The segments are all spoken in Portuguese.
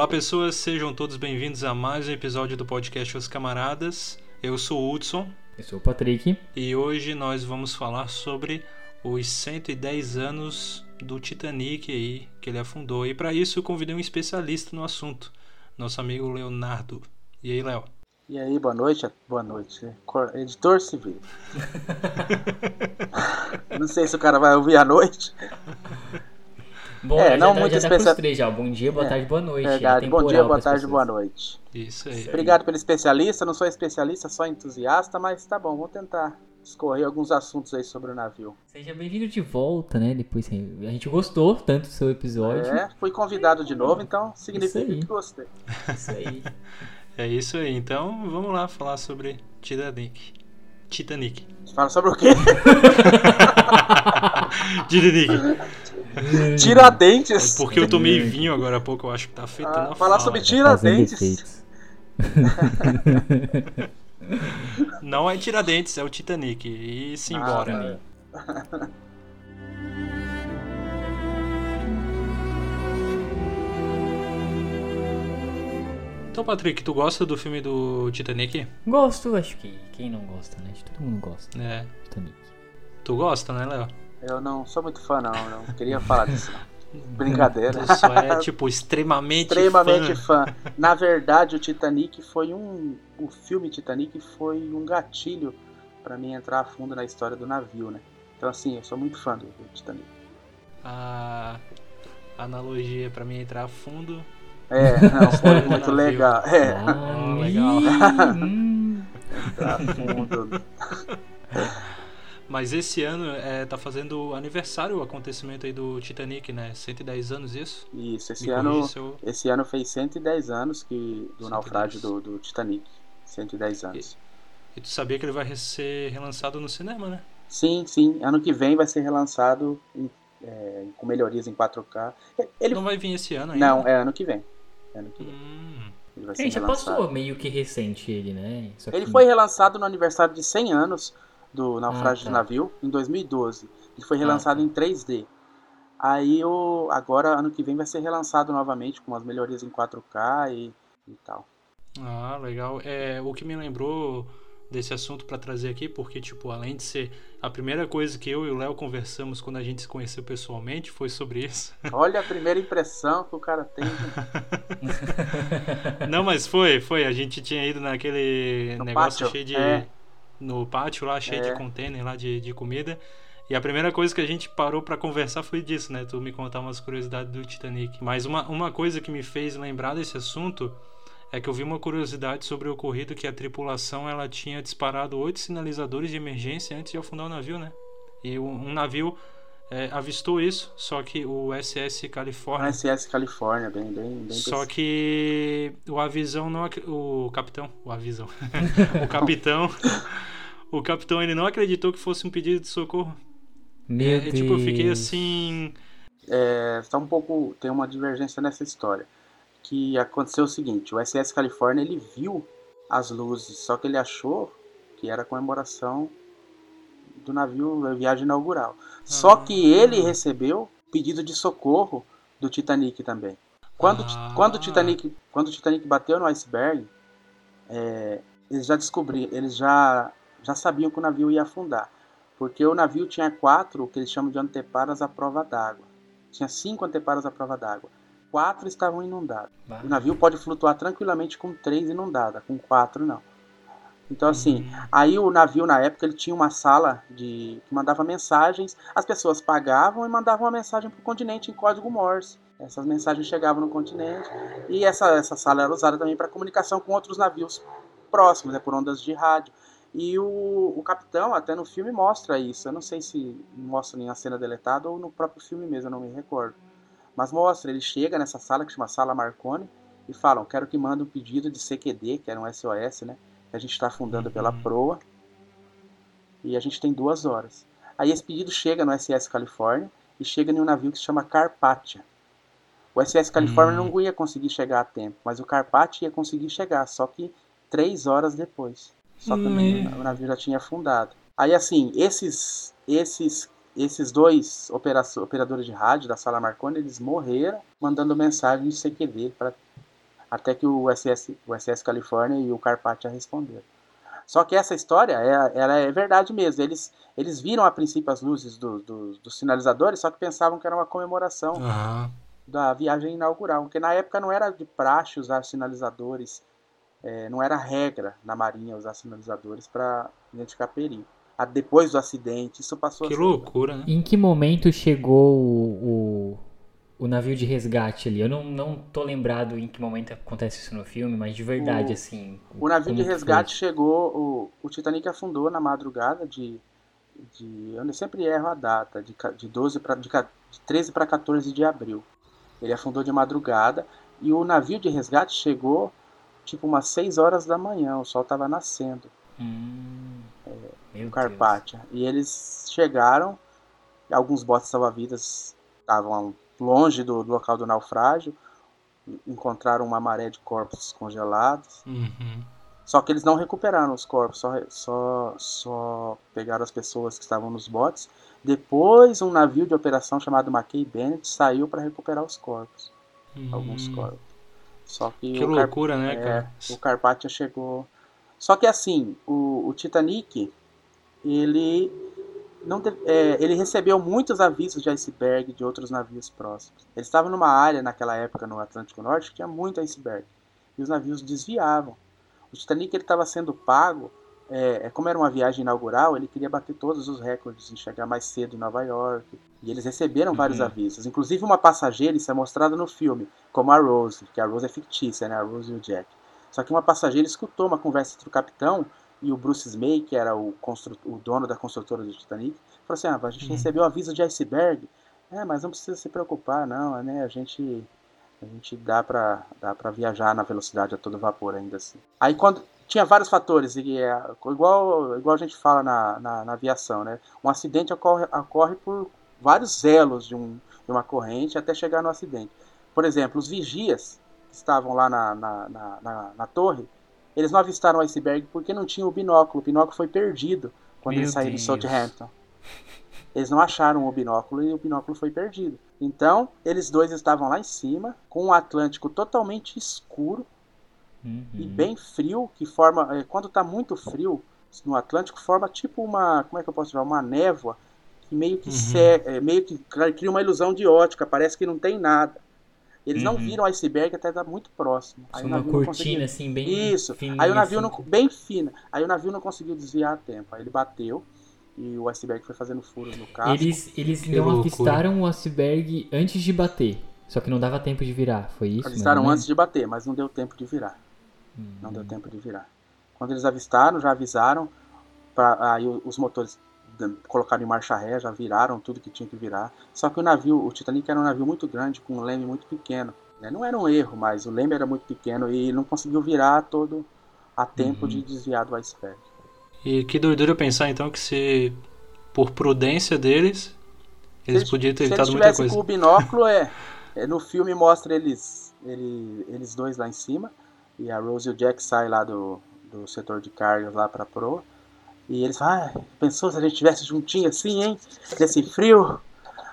Olá, pessoas, sejam todos bem-vindos a mais um episódio do podcast Os Camaradas. Eu sou o Hudson. Eu sou o Patrick. E hoje nós vamos falar sobre os 110 anos do Titanic aí, que ele afundou. E para isso eu convidei um especialista no assunto, nosso amigo Leonardo. E aí, Léo? E aí, boa noite, boa noite. Editor civil. não sei se o cara vai ouvir à noite. Bom, é, não muito especial. Já. Bom dia, boa é, tarde, boa noite. Verdade. Bom dia, boa tarde, boa noite. Isso aí. Obrigado pelo especialista. Não sou especialista, só entusiasta, mas tá bom, vou tentar discorrer alguns assuntos aí sobre o navio. Seja bem-vindo de volta, né? Depois a gente gostou tanto do seu episódio. É, fui convidado de novo, então significa que gostei. Isso aí. é isso aí. Então vamos lá falar sobre Titanic. Titanic. Fala sobre o quê? Titanic. Tiradentes. É porque eu tomei vinho agora há pouco, eu acho que tá afetando ah, a Falar fala. sobre Tiradentes. Não é Tiradentes, é o Titanic. E se embora. Ah, Então, Patrick, tu gosta do filme do Titanic? Gosto, acho que quem não gosta, né? Todo mundo gosta. É. Titanic. Tu gosta, né, Léo? Eu não sou muito fã, não. Não queria falar disso. Brincadeira. Só é, tipo, extremamente, extremamente fã. fã. Na verdade, o Titanic foi um. O filme Titanic foi um gatilho para mim entrar a fundo na história do navio, né? Então, assim, eu sou muito fã do, do Titanic. A analogia para mim entrar a fundo. É, não, foi muito legal. É. Ah, legal. entrar a fundo. Mas esse ano é, tá fazendo aniversário o acontecimento aí do Titanic, né? 110 anos isso? Isso, esse, ano, seu... esse ano fez 110 anos que, do 110. naufrágio do, do Titanic. 110 anos. E, e, tu sabia que ele vai ser relançado no cinema, né? Sim, sim. Ano que vem vai ser relançado em, é, com melhorias em 4K. Ele... Não vai vir esse ano ainda? Não, é ano que vem. É ano que vem. Hum. Ele vai ser já passou meio que recente ele, né? Que... Ele foi relançado no aniversário de 100 anos do Naufrágio de Navio, em 2012. Ele foi relançado ah, tá. em 3D. Aí o, agora, ano que vem, vai ser relançado novamente com as melhorias em 4K e, e tal. Ah, legal. É, o que me lembrou desse assunto para trazer aqui, porque, tipo, além de ser a primeira coisa que eu e o Léo conversamos quando a gente se conheceu pessoalmente, foi sobre isso. Olha a primeira impressão que o cara tem. Não, mas foi, foi. A gente tinha ido naquele no negócio pátio. cheio de. É no pátio lá, cheio é. de container lá de, de comida. E a primeira coisa que a gente parou para conversar foi disso, né? Tu me contar umas curiosidades do Titanic. Mas uma, uma coisa que me fez lembrar desse assunto é que eu vi uma curiosidade sobre o ocorrido que a tripulação ela tinha disparado oito sinalizadores de emergência antes de afundar o navio, né? E um, um navio é, avistou isso, só que o SS Califórnia. O SS Califórnia, bem, bem, bem. Só que o avisão não. O capitão. O avisão. o capitão. o capitão ele não acreditou que fosse um pedido de socorro. Meu é, Deus. Tipo, eu fiquei assim. É, tá um pouco. Tem uma divergência nessa história. Que aconteceu o seguinte: o SS Califórnia ele viu as luzes, só que ele achou que era comemoração do navio, a viagem inaugural. Só que ele recebeu pedido de socorro do Titanic também. Quando, ah. quando, o, Titanic, quando o Titanic bateu no iceberg, é, eles já descobriram, eles já, já sabiam que o navio ia afundar. Porque o navio tinha quatro, que eles chamam de anteparas à prova d'água. Tinha cinco anteparas à prova d'água. Quatro estavam inundados. O navio pode flutuar tranquilamente com três inundadas, com quatro não. Então, assim, uhum. aí o navio na época ele tinha uma sala de que mandava mensagens, as pessoas pagavam e mandavam uma mensagem para o continente em código Morse. Essas mensagens chegavam no continente e essa, essa sala era usada também para comunicação com outros navios próximos, né, por ondas de rádio. E o, o capitão, até no filme, mostra isso. Eu não sei se mostra em a cena deletada ou no próprio filme mesmo, eu não me recordo. Mas mostra, ele chega nessa sala que chama Sala Marconi e falam: Quero que mande um pedido de CQD, que era um SOS, né? A gente está afundando uhum. pela proa e a gente tem duas horas. Aí esse pedido chega no SS Califórnia e chega em um navio que se chama Carpathia. O SS Califórnia uhum. não ia conseguir chegar a tempo, mas o Carpathia ia conseguir chegar, só que três horas depois. Só que uhum. o navio já tinha afundado. Aí assim, esses esses esses dois operadores de rádio da Sala Marconi, eles morreram mandando mensagem de CQD para Até que o SS, o SS California e o Carpathia responderam. Só que essa história, é, ela é verdade mesmo. Eles, eles viram a princípio as luzes do, do, dos sinalizadores, só que pensavam que era uma comemoração uhum. da viagem inaugural. Porque na época não era de praxe usar sinalizadores, é, não era regra na Marinha usar sinalizadores para identificar perigo. Depois do acidente, isso passou que a ser. Que loucura, né? Em que momento chegou o, o o navio de resgate ali. Eu não, não tô lembrado em que momento acontece isso no filme, mas de verdade, o, assim. O navio de resgate chegou, o, o Titanic afundou na madrugada de. de eu sempre erro a data, de, de, 12 pra, de, de 13 para 14 de abril. Ele afundou de madrugada e o navio de resgate chegou tipo umas 6 horas da manhã, o sol estava nascendo. Hum, é, o Carpathia. E eles chegaram, alguns botes salva-vidas estavam longe do, do local do naufrágio, encontraram uma maré de corpos congelados. Uhum. Só que eles não recuperaram os corpos, só, só, só pegaram as pessoas que estavam nos botes. Depois, um navio de operação chamado Mackay Bennett saiu para recuperar os corpos. Uhum. Alguns corpos. Só que, que loucura, Car... né, é, cara? o Carpathia chegou. Só que assim, o, o Titanic, ele não é, ele recebeu muitos avisos de iceberg de outros navios próximos. Ele estava numa área naquela época no Atlântico Norte que tinha muito iceberg e os navios desviavam. O Titanic estava sendo pago, é, é, como era uma viagem inaugural, ele queria bater todos os recordes em chegar mais cedo em Nova York. E eles receberam uhum. vários avisos, inclusive uma passageira, isso é mostrado no filme, como a Rose, que a Rose é fictícia, né, a Rose e o Jack. Só que uma passageira escutou uma conversa entre o capitão e o Bruce Smay, que era o, o dono da construtora do Titanic, falou assim: ah, a gente uhum. recebeu aviso de iceberg. É, mas não precisa se preocupar, não, né? A gente, a gente dá para dá pra viajar na velocidade a todo vapor ainda assim. Aí quando. Tinha vários fatores, e é, igual, igual a gente fala na, na, na, aviação, né? Um acidente ocorre, ocorre por vários elos de, um, de uma corrente até chegar no acidente. Por exemplo, os vigias que estavam lá na, na, na, na torre, eles não avistaram o iceberg porque não tinham o binóculo. O binóculo foi perdido quando Meu eles saíram Deus. de Southampton. Eles não acharam o binóculo e o binóculo foi perdido. Então, eles dois estavam lá em cima, com o Atlântico totalmente escuro uhum. e bem frio, que forma. É, quando está muito frio no Atlântico, forma tipo uma. Como é que eu posso falar? Uma névoa que meio que, uhum. meio que cria uma ilusão de ótica, parece que não tem nada. Eles uhum. não viram o iceberg até estar muito próximo. Aí uma cortina conseguiu... assim, bem Isso. Aí o navio assim. não... bem fina. Aí o navio não conseguiu desviar a tempo. Aí ele bateu e o iceberg foi fazendo furos no casco. Eles, eles não avistaram o iceberg antes de bater. Só que não dava tempo de virar, foi isso? Avistaram antes de bater, mas não deu tempo de virar. Hum. Não deu tempo de virar. Quando eles avistaram, já avisaram. Pra, aí os motores colocaram em marcha ré, já viraram tudo que tinha que virar. Só que o navio, o Titanic era um navio muito grande, com um leme muito pequeno. Né? Não era um erro, mas o leme era muito pequeno e não conseguiu virar todo a tempo uhum. de desviar do iceberg. E que doideira pensar então que se, por prudência deles, eles, eles podiam ter evitado muita coisa. com o binóculo, é, é, no filme mostra eles, ele, eles dois lá em cima, e a Rose e o Jack saem lá do, do setor de cargas lá para proa. E eles falam, ah, pensou se a gente tivesse juntinho assim, hein? Nesse frio.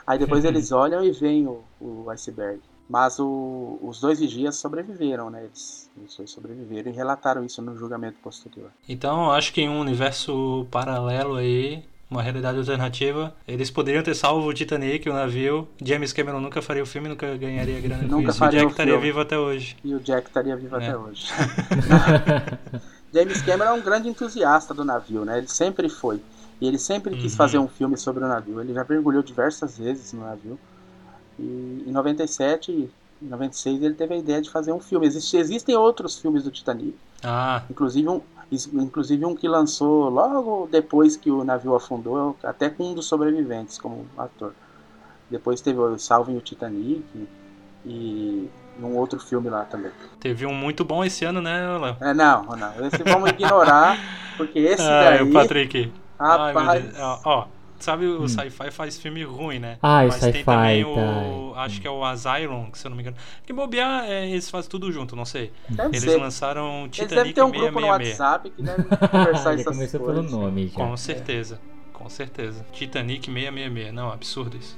Aí depois uhum. eles olham e veem o, o iceberg. Mas o, os dois vigias sobreviveram, né? Eles, eles dois sobreviveram e relataram isso no julgamento posterior. Então, acho que em um universo paralelo aí, uma realidade alternativa, eles poderiam ter salvo o Titanic, o navio. James Cameron nunca faria o filme, nunca ganharia grana nunca com isso. O Jack estaria vivo até hoje. E o Jack estaria vivo é. até hoje. James Cameron é um grande entusiasta do navio, né? Ele sempre foi. E ele sempre quis uhum. fazer um filme sobre o navio. Ele já mergulhou diversas vezes no navio. E em 97 e 96 ele teve a ideia de fazer um filme. Existe, existem outros filmes do Titanic. Ah. Inclusive um, inclusive um que lançou logo depois que o navio afundou, até com um dos sobreviventes como ator. Depois teve o Salvem o Titanic e num outro filme lá também. Teve um muito bom esse ano, né, Léo? É, não, não. Esse vamos ignorar, porque esse ah, daí... o Patrick. Rapaz... Ai, ó, sabe o hum. Sci-Fi faz filme ruim, né? Ah, Mas tem também tá. o... Acho que é o Asylum, se eu não me engano. Que bobear, é, eles fazem tudo junto, não sei. Deve eles ser. lançaram Titanic eles ter um grupo no WhatsApp que deve conversar essas coisas. pelo nome já. Com certeza, é. com certeza. Titanic 666. Não, absurdo isso.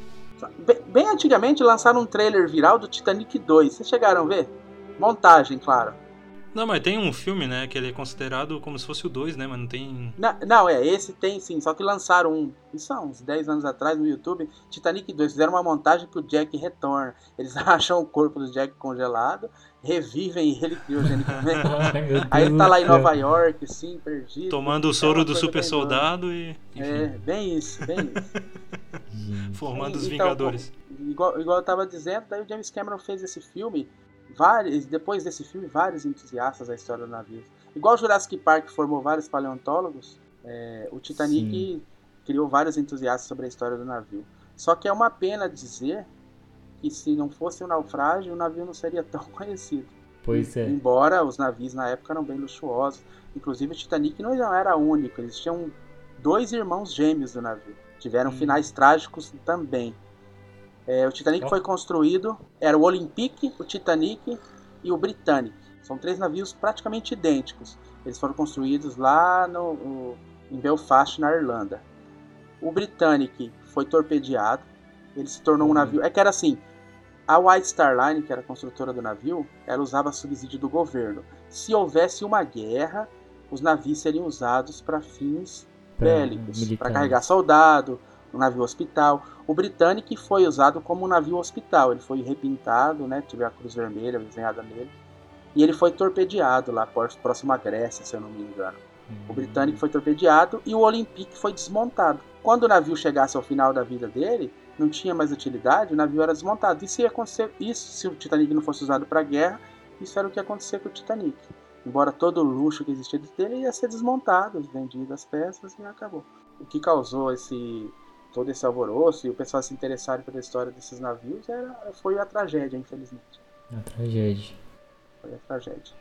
Bem, antigamente lançaram um trailer viral do Titanic 2. Vocês chegaram a ver? Montagem, claro. Não, mas tem um filme, né, que ele é considerado como se fosse o 2, né, mas não tem... Não, não, é, esse tem sim, só que lançaram um, isso há uns 10 anos atrás no YouTube, Titanic 2, fizeram uma montagem que o Jack retorna. Eles acham o corpo do Jack congelado, revivem ele criogenicamente. Aí ele tá lá em Nova York, assim, perdido. Tomando o soro é do super soldado e... Enfim. É, bem isso, bem isso. Formando os então, Vingadores. Igual, igual eu tava dizendo, daí o James Cameron fez esse filme vários, depois desse filme, vários entusiastas da história do navio. Igual Jurassic Park formou vários paleontólogos, é, o Titanic Sim. criou vários entusiastas sobre a história do navio. Só que é uma pena dizer que se não fosse o naufrágio, o navio não seria tão conhecido. Pois é. Embora os navios na época eram bem luxuosos. Inclusive o Titanic não era único, eles tinham dois irmãos gêmeos do navio. Tiveram hum. finais trágicos também. É, o Titanic oh. foi construído, era o Olympic, o Titanic e o Britannic. São três navios praticamente idênticos. Eles foram construídos lá no, no, em Belfast, na Irlanda. O Britannic foi torpedeado, ele se tornou um uhum. navio. É que era assim: a White Star Line, que era a construtora do navio, ela usava subsídio do governo. Se houvesse uma guerra, os navios seriam usados para fins bélicos, para carregar soldado, um navio hospital. O Britannic foi usado como um navio hospital. Ele foi repintado, né? Tive a cruz vermelha desenhada nele. E ele foi torpedeado lá próximo à Grécia, se eu não me engano. O Britannic foi torpedeado e o Olympique foi desmontado. Quando o navio chegasse ao final da vida dele, não tinha mais utilidade, o navio era desmontado. Isso ia acontecer, isso se o Titanic não fosse usado para guerra, isso era o que ia acontecer com o Titanic. Embora todo o luxo que existia dele ia ser desmontado, vendido as peças e acabou. O que causou esse todo esse alvoroço e o pessoal se interessar pela história desses navios era, foi a tragédia, infelizmente. A tragédia. Foi a tragédia.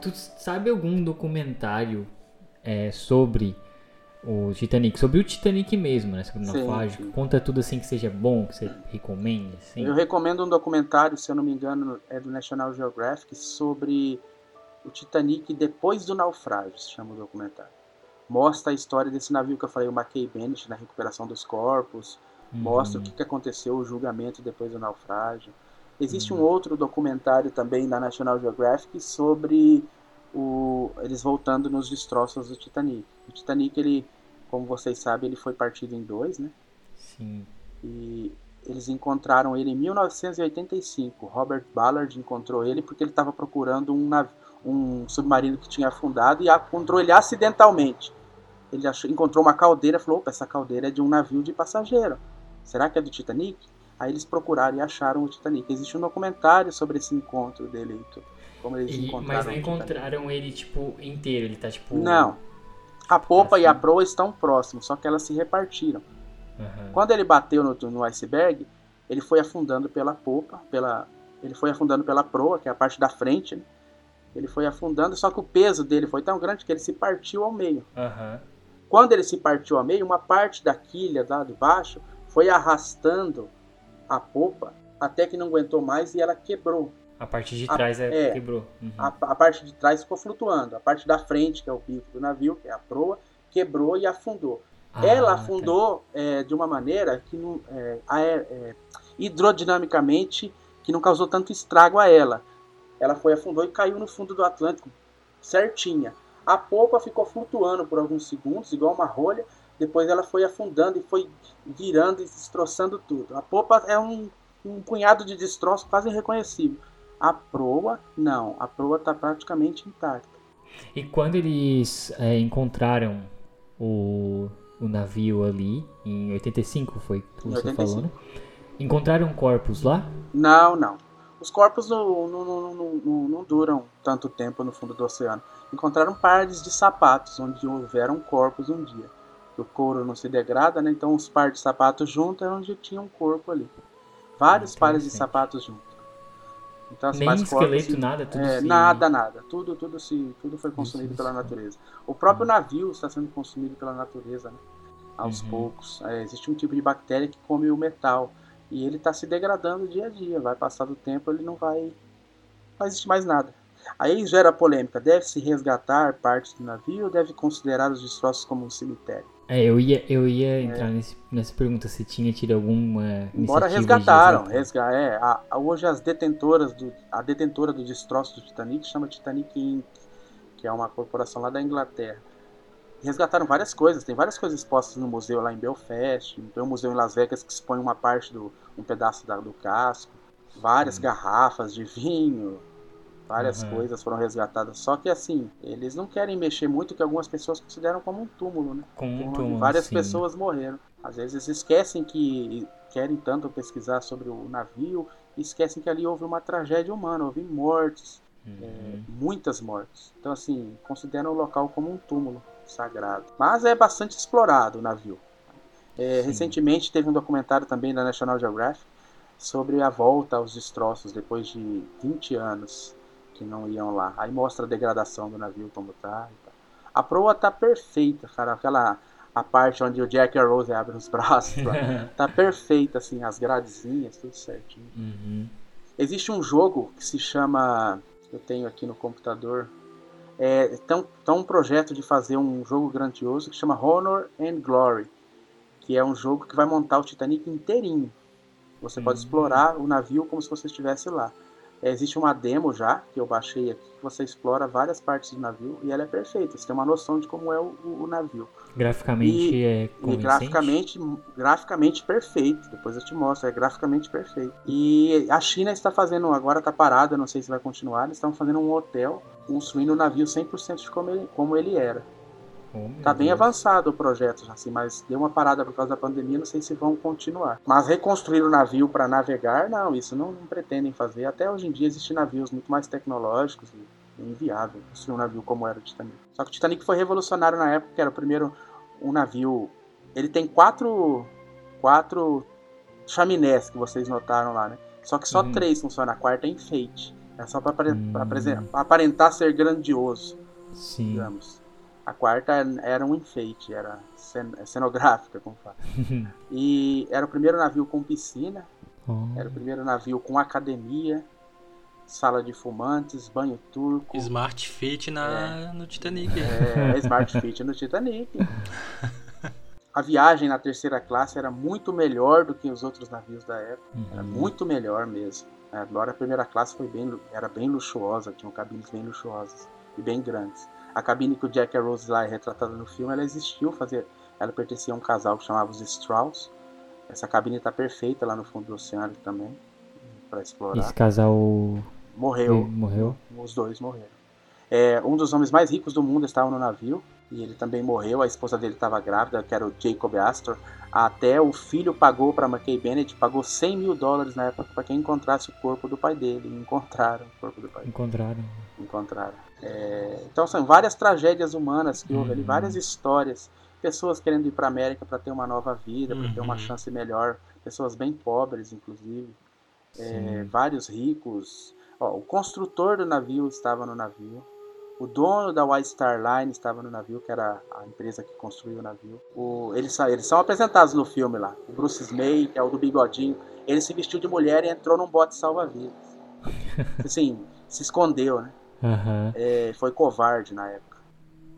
Tu sabe algum documentário é, sobre o Titanic, sobre o Titanic mesmo, né? Sobre o naufrágio. Conta tudo assim que seja bom, que você recomenda. Assim. Eu recomendo um documentário, se eu não me engano, é do National Geographic, sobre o Titanic depois do naufrágio, se chama o documentário. Mostra a história desse navio que eu falei, o McKay Bennett, na recuperação dos corpos. Uhum. Mostra o que, que aconteceu, o julgamento depois do naufrágio. Existe uhum. um outro documentário também da National Geographic sobre o, eles voltando nos destroços do Titanic. O Titanic, ele, como vocês sabem, ele foi partido em dois, né? Sim. E eles encontraram ele em 1985. Robert Ballard encontrou ele porque ele estava procurando um navio um submarino que tinha afundado e encontrou ele acidentalmente. Ele achou, encontrou uma caldeira e falou: opa, essa caldeira é de um navio de passageiro. Será que é do Titanic? Aí eles procuraram e acharam o Titanic. Existe um documentário sobre esse encontro dele. Como eles e, encontraram mas não encontraram ele, tipo, inteiro. Ele tá, tipo... Não. A popa assim. e a proa estão próximos, só que elas se repartiram. Uhum. Quando ele bateu no, no iceberg, ele foi afundando pela popa, pela, ele foi afundando pela proa, que é a parte da frente, né? Ele foi afundando, só que o peso dele foi tão grande que ele se partiu ao meio. Uhum. Quando ele se partiu ao meio, uma parte da quilha lá de baixo foi arrastando a popa até que não aguentou mais e ela quebrou. A parte de trás a, é, é, quebrou. Uhum. A, a, parte de trás ficou flutuando. A parte da frente, que é o bico do navio, que é a proa, quebrou e afundou. Ah, ela tá. afundou tá. é, de uma maneira que não, é, é, hidrodinamicamente que não causou tanto estrago a ela ela foi afundou e caiu no fundo do Atlântico, certinha. A polpa ficou flutuando por alguns segundos, igual uma rolha. Depois ela foi afundando e foi virando e destroçando tudo. A polpa é um, um punhado de destroço quase irreconhecível. A proa, não. A proa está praticamente intacta. E quando eles é, encontraram o, o navio ali, em 85 foi que você 85. falou, né? Encontraram corpos lá? Não, não. Os corpos não, não, não, não, duram tanto tempo no fundo do oceano. Encontraram pares de sapatos, onde houveram corpos um dia. O couro não se degrada, né? então os pares de sapatos juntos é onde tinha um corpo ali. Vários pares de sapatos juntos. Então, Nem esqueleto, corpos, nada, tudo é, se... Nada, nada. Tudo, tudo, se, tudo foi consumido pela natureza. O próprio navio está sendo consumido pela natureza, né? aos uhum. poucos. É, existe um tipo de bactéria que come o metal. E ele está se degradando dia a dia. Vai passar do tempo, ele não vai, não vai existir mais nada. Aí gera polêmica: deve-se resgatar partes do navio ou deve considerar os destroços como um cemitério? É, eu ia, eu ia entrar é. nesse, nessa pergunta se tinha tido alguma. Embora resgataram. Resga é, a, a, hoje as detentoras do. A detentora do destroço do Titanic chama Titanic Inc., que é uma corporação lá da Inglaterra. Resgataram várias coisas, tem várias coisas expostas no museu lá em Belfast, tem um museu em Las Vegas que expõe uma parte do. um pedaço da, do casco, várias hum. garrafas de vinho, Várias uhum. coisas foram resgatadas. Só que assim, eles não querem mexer muito que algumas pessoas consideram como um túmulo, né? Como um túmulo, várias sim. pessoas morreram. Às vezes esquecem que querem tanto pesquisar sobre o navio e esquecem que ali houve uma tragédia humana, houve mortes, uhum. é, muitas mortes. Então assim, consideram o local como um túmulo sagrado. Mas é bastante explorado o navio. É, recentemente teve um documentário também da National Geographic sobre a volta aos destroços depois de 20 anos que não iam lá. Aí mostra a degradação do navio como tá. A proa tá perfeita, cara. Aquela a parte onde o Jack e a Rose abrem os braços. tá perfeita, assim, as gradezinhas, tudo certinho. Uhum. Existe um jogo que se chama. Eu tenho aqui no computador. É, tem, tem um projeto de fazer um jogo grandioso que chama Honor and Glory. Que é um jogo que vai montar o Titanic inteirinho. Você uhum. pode explorar o navio como se você estivesse lá. É, existe uma demo já, que eu baixei aqui, que você explora várias partes do navio e ela é perfeita. Você tem uma noção de como é o, o navio. Graficamente e, é e graficamente, graficamente perfeito. Depois eu te mostro, é graficamente perfeito. E a China está fazendo, agora está parada, não sei se vai continuar, eles estão fazendo um hotel construindo o navio 100% de como ele, como ele era. Oh, tá bem Deus. avançado o projeto, assim, mas deu uma parada por causa da pandemia, não sei se vão continuar. Mas reconstruir o navio para navegar, não, isso não, não, pretendem fazer. Até hoje em dia existem navios muito mais tecnológicos e inviável construir um navio como era o Titanic. Só que o Titanic foi revolucionário na época, que era o primeiro um navio. Ele tem quatro quatro chaminés que vocês notaram lá, né? Só que só uhum. três funcionam, a quarta é enfeite. É só para uhum. aparentar ser grandioso, Sim. digamos. A quarta era um enfeite, era cenográfica, como fala. e era o primeiro navio com piscina, oh. era o primeiro navio com academia, sala de fumantes, banho turco. Smart Fit na, é, no Titanic. É, Smart Fit no Titanic. A viagem na terceira classe era muito melhor do que os outros navios da época. Uhum. Era muito melhor mesmo. Agora a primeira classe foi bem, era bem luxuosa, tinham cabines bem luxuosas e bem grandes. A cabine que o Jack e a Rose lá é retratada no filme, ela existiu, fazia, ela pertencia a um casal que chamava os Strauss. Essa cabine está perfeita lá no fundo do oceano também, para explorar. Esse casal morreu. morreu? Os dois morreram. É, um dos homens mais ricos do mundo estava no navio e ele também morreu. A esposa dele estava grávida, que era o Jacob Astor. Até o filho pagou para McKay Bennett, pagou 100 mil dólares na época para quem encontrasse o corpo do pai dele. Encontraram o corpo do pai. Encontraram. Encontraram. É, então são várias tragédias humanas que houve ali, uhum. várias histórias. Pessoas querendo ir para América para ter uma nova vida, para ter uma uhum. chance melhor. Pessoas bem pobres, inclusive. É, vários ricos. Ó, o construtor do navio estava no navio. O dono da White Star Line estava no navio, que era a empresa que construiu o navio. O, eles, eles são apresentados no filme lá. O Bruce Smay, que é o do bigodinho, ele se vestiu de mulher e entrou num bote salva-vidas. Assim, se escondeu, né? Uhum. É, foi covarde na época.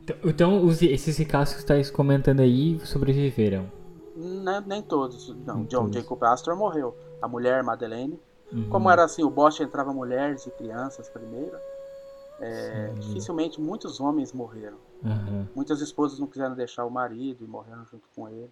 Então, então os, esses ricaços que está comentando aí sobreviveram? Nem, nem todos. Não, John todos. Jacob Astor morreu. A mulher, Madeleine. Uhum. Como era assim, o bote entrava mulheres e crianças primeiro. É, dificilmente muitos homens morreram. Uhum. Muitas esposas não quiseram deixar o marido e morreram junto com ele.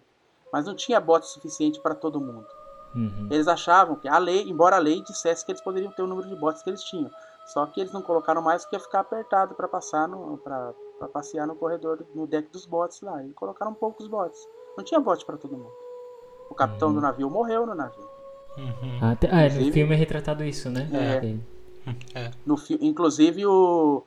Mas não tinha bote suficiente para todo mundo. Uhum. Eles achavam que a lei, embora a lei dissesse que eles poderiam ter o número de botes que eles tinham, só que eles não colocaram mais porque ia ficar apertado para passar no para passear no corredor no deck dos botes lá. E colocaram poucos botes. Não tinha bote para todo mundo. O capitão uhum. do navio morreu no navio. Uhum. Ah, ah, no filme é retratado isso, né? É. é. No fi inclusive o,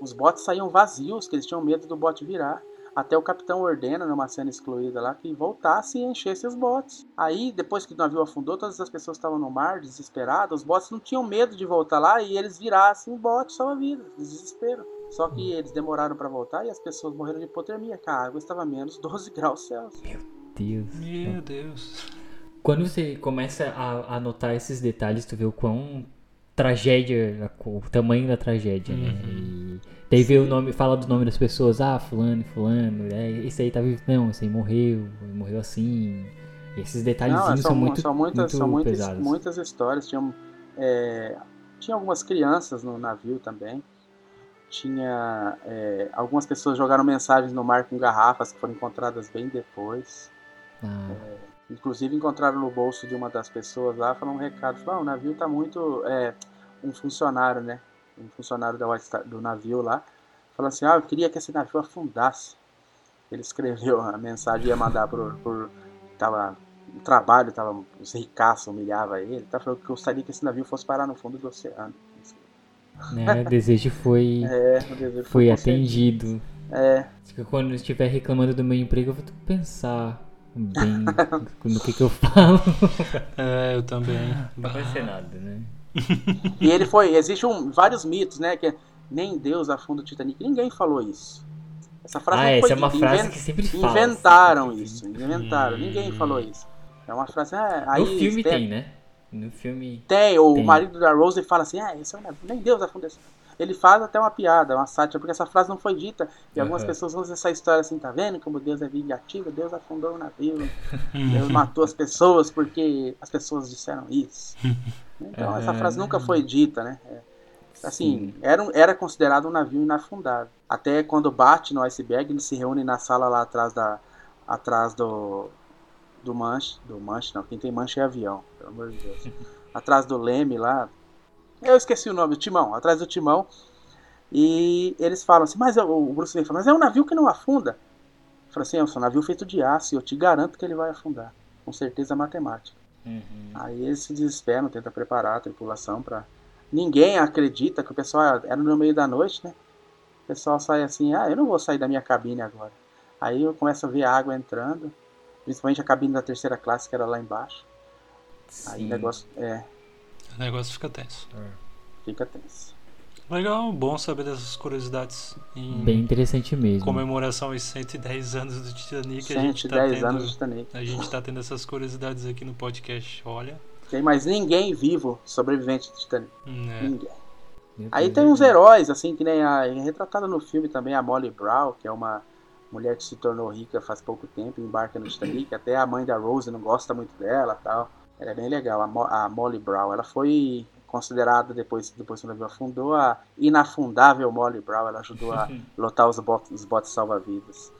os botes saíam vazios, que eles tinham medo do bote virar. Até o capitão ordena, numa cena excluída lá, que voltasse e enchesse os botes. Aí, depois que o navio afundou, todas as pessoas estavam no mar, desesperadas. Os botes não tinham medo de voltar lá e eles virassem o bote salva-vidas, desespero. Só que eles demoraram para voltar e as pessoas morreram de hipotermia, que a água estava menos 12 graus Celsius. Meu Deus. Meu Deus. Quando você começa a, a notar esses detalhes, tu vê o quão tragédia, o tamanho da tragédia, né? uhum. né? Daí vê o nome, fala do nome das pessoas, ah, fulano, fulano, é, esse aí tá vivo. Não, esse aí morreu, morreu assim. E esses detalhezinhos Não, são, são, muito, são muitas, muito são muitas, pesados. muitas histórias. Tinha, é, tinha algumas crianças no navio também. Tinha é, algumas pessoas jogaram mensagens no mar com garrafas que foram encontradas bem depois. Ah. É, inclusive encontraram no bolso de uma das pessoas lá, falando um recado, falou, ah, o navio tá muito. É, um funcionário, né? Um funcionário da, do navio lá, falou assim, ah, eu queria que esse navio afundasse. Ele escreveu a mensagem ia mandar por. por tava, o trabalho, tava, os ricaços humilhavam ele, tá falando que gostaria que esse navio fosse parar no fundo do oceano. Né? O desejo foi, é, o desejo foi, foi atendido. É. Quando eu estiver reclamando do meu emprego, eu vou pensar bem no que, que eu falo. É, eu também. Não vai ser nada, né? e ele foi. Existem um, vários mitos, né? Que nem Deus afunda o Titanic. Ninguém falou isso. Essa frase ah, não foi essa é uma frase que sempre fala. Inventaram isso, inventaram. Hum. Ninguém falou isso. É uma frase. É, aí, no filme tem, tem, né? No filme. Tem, o tem. marido da Rose fala assim: ah, esse é um nem Deus afunda esse ele faz até uma piada, uma sátira, porque essa frase não foi dita. E uhum. algumas pessoas usam essa história assim, tá vendo como Deus é vingativo? Deus afundou o navio, Deus matou as pessoas porque as pessoas disseram isso. Então, essa frase nunca foi dita, né? É, assim, era, era considerado um navio inafundável. Até quando bate no iceberg, eles se reúnem na sala lá atrás da atrás do do manche, do manche não, quem tem manche é avião, pelo amor de Deus. atrás do leme lá, eu esqueci o nome, o Timão, atrás do Timão. E eles falam assim, mas o Bruce Lee fala, mas é um navio que não afunda. Eu falo assim, é um navio feito de aço e eu te garanto que ele vai afundar. Com certeza matemática. Uhum. Aí eles se desesperam, tentam preparar a tripulação para Ninguém acredita que o pessoal era no meio da noite, né? O pessoal sai assim, ah, eu não vou sair da minha cabine agora. Aí eu começo a ver a água entrando, principalmente a cabine da terceira classe que era lá embaixo. Sim. Aí o negócio, é, o negócio fica tenso. É. Fica tenso. Legal, bom saber dessas curiosidades. Bem interessante mesmo. Comemoração aos 110 anos do Titanic. 110 a gente tá tendo, anos do Titanic. A gente tá tendo essas curiosidades aqui no podcast, olha. Tem mais ninguém vivo sobrevivente do Titanic. É. Ninguém. Aí tem uns heróis, assim, que nem a. Retratada no filme também a Molly Brown, que é uma mulher que se tornou rica faz pouco tempo, embarca no Titanic. Até a mãe da Rose não gosta muito dela tal. Ela é bem legal, a, Mo a Molly Brown. Ela foi considerada, depois, depois que o navio afundou, a inafundável Molly Brown. Ela ajudou a lotar os botes, os botes salva-vidas.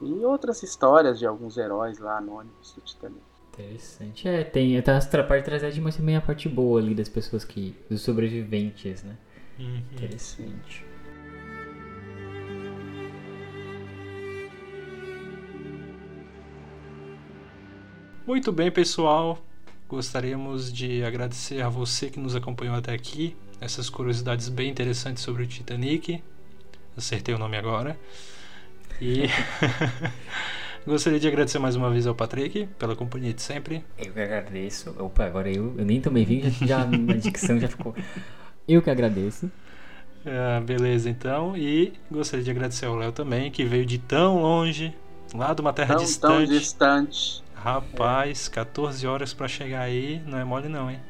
E outras histórias de alguns heróis lá anônimos do Titanic. Interessante. É, tem tá a parte tragédia, mas também a parte boa ali das pessoas que. dos sobreviventes, né? Uhum. Interessante. Muito bem, pessoal. Gostaríamos de agradecer a você que nos acompanhou até aqui. Essas curiosidades bem interessantes sobre o Titanic. Acertei o nome agora. E gostaria de agradecer mais uma vez ao Patrick pela companhia de sempre. Eu que agradeço. Opa, agora eu, eu nem tomei vinho, já, já a dicção já ficou. Eu que agradeço. Ah, beleza, então. E gostaria de agradecer ao Léo também, que veio de tão longe, lá de uma terra tão, distante. Tão distante. Rapaz, 14 horas para chegar aí não é mole não, hein?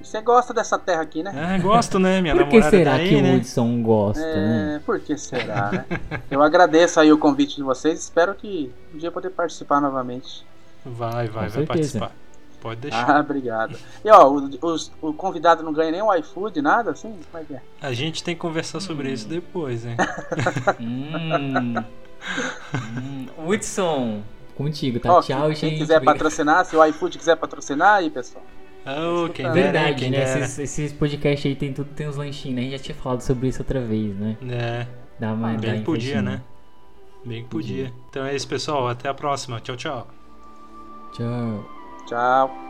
Você gosta dessa terra aqui, né? É, gosto, né? Minha por que será daí, que né? o Hudson gosta, é, né? Por que será, né? Eu agradeço aí o convite de vocês. Espero que um dia poder participar novamente. Vai, vai, vai participar. Pode deixar. Ah, obrigado. E ó, o, o, o convidado não ganha nem um iFood, nada assim? Como é que é? A gente tem que conversar sobre hum. isso depois, hein? hum. hum. Hudson, contigo, tá? Ó, Tchau, quem, gente. Quem quiser patrocinar, se o iFood quiser patrocinar aí, pessoal. Oh, quem Verdade, quem né? Esses, esses podcasts aí tem tudo, tem uns lanchinhos, né? A gente já tinha falado sobre isso outra vez, né? É. Dá uma, Bem dá que podia, né? Bem que podia. Então é isso, pessoal. Até a próxima. Tchau, tchau. Tchau. Tchau.